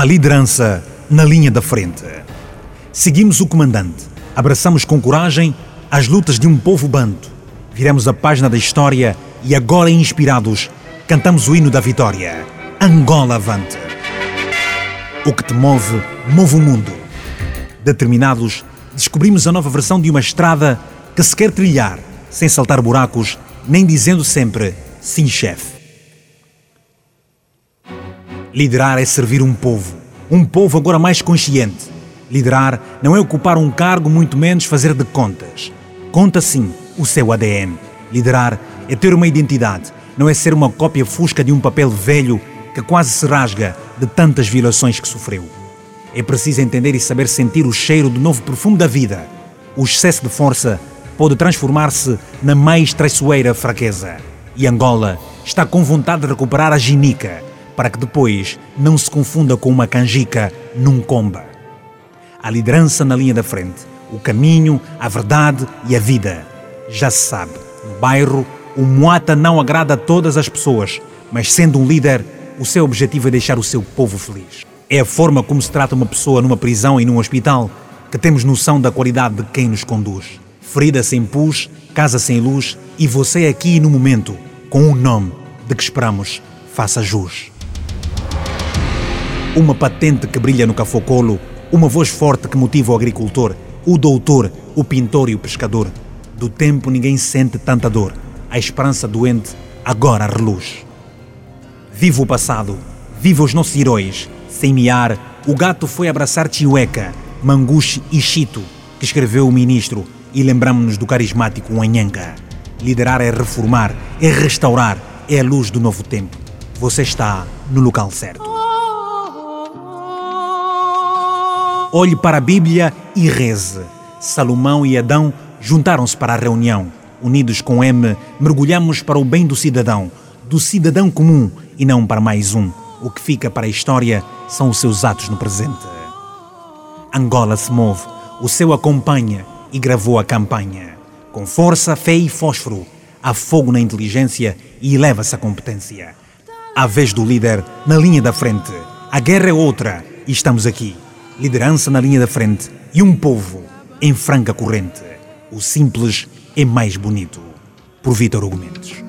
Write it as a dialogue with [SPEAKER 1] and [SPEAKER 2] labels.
[SPEAKER 1] A liderança na linha da frente. Seguimos o comandante, abraçamos com coragem as lutas de um povo banto, viramos a página da história e agora, inspirados, cantamos o hino da vitória. Angola avante. O que te move, move o mundo. Determinados, descobrimos a nova versão de uma estrada que se quer trilhar, sem saltar buracos, nem dizendo sempre sim, chefe. Liderar é servir um povo, um povo agora mais consciente. Liderar não é ocupar um cargo, muito menos fazer de contas. Conta sim o seu ADN. Liderar é ter uma identidade, não é ser uma cópia fusca de um papel velho que quase se rasga de tantas violações que sofreu. É preciso entender e saber sentir o cheiro do novo perfume da vida. O excesso de força pode transformar-se na mais traiçoeira fraqueza. E Angola está com vontade de recuperar a ginica para que depois não se confunda com uma canjica num comba. A liderança na linha da frente, o caminho, a verdade e a vida. Já se sabe, no bairro, o Moata não agrada a todas as pessoas, mas sendo um líder, o seu objetivo é deixar o seu povo feliz. É a forma como se trata uma pessoa numa prisão e num hospital que temos noção da qualidade de quem nos conduz. Ferida sem pus, casa sem luz e você aqui no momento, com um nome de que esperamos faça jus uma patente que brilha no cafocolo, uma voz forte que motiva o agricultor, o doutor, o pintor e o pescador. Do tempo ninguém sente tanta dor. A esperança doente agora reluz. Viva o passado, viva os nossos heróis. Sem miar, o gato foi abraçar Chiueca, Manguche e Chito, que escreveu o ministro, e lembramos-nos do carismático Wanhanga. Liderar é reformar, é restaurar, é a luz do novo tempo. Você está no local certo. Olhe para a Bíblia e reze. Salomão e Adão juntaram-se para a reunião. Unidos com M, mergulhamos para o bem do cidadão, do cidadão comum e não para mais um. O que fica para a história são os seus atos no presente. Angola se move, o seu acompanha e gravou a campanha. Com força, fé e fósforo, há fogo na inteligência e eleva-se a competência. A vez do líder na linha da frente. A guerra é outra e estamos aqui liderança na linha da frente e um povo em franca corrente. O simples é mais bonito. Por Vitor Hugo Mendes.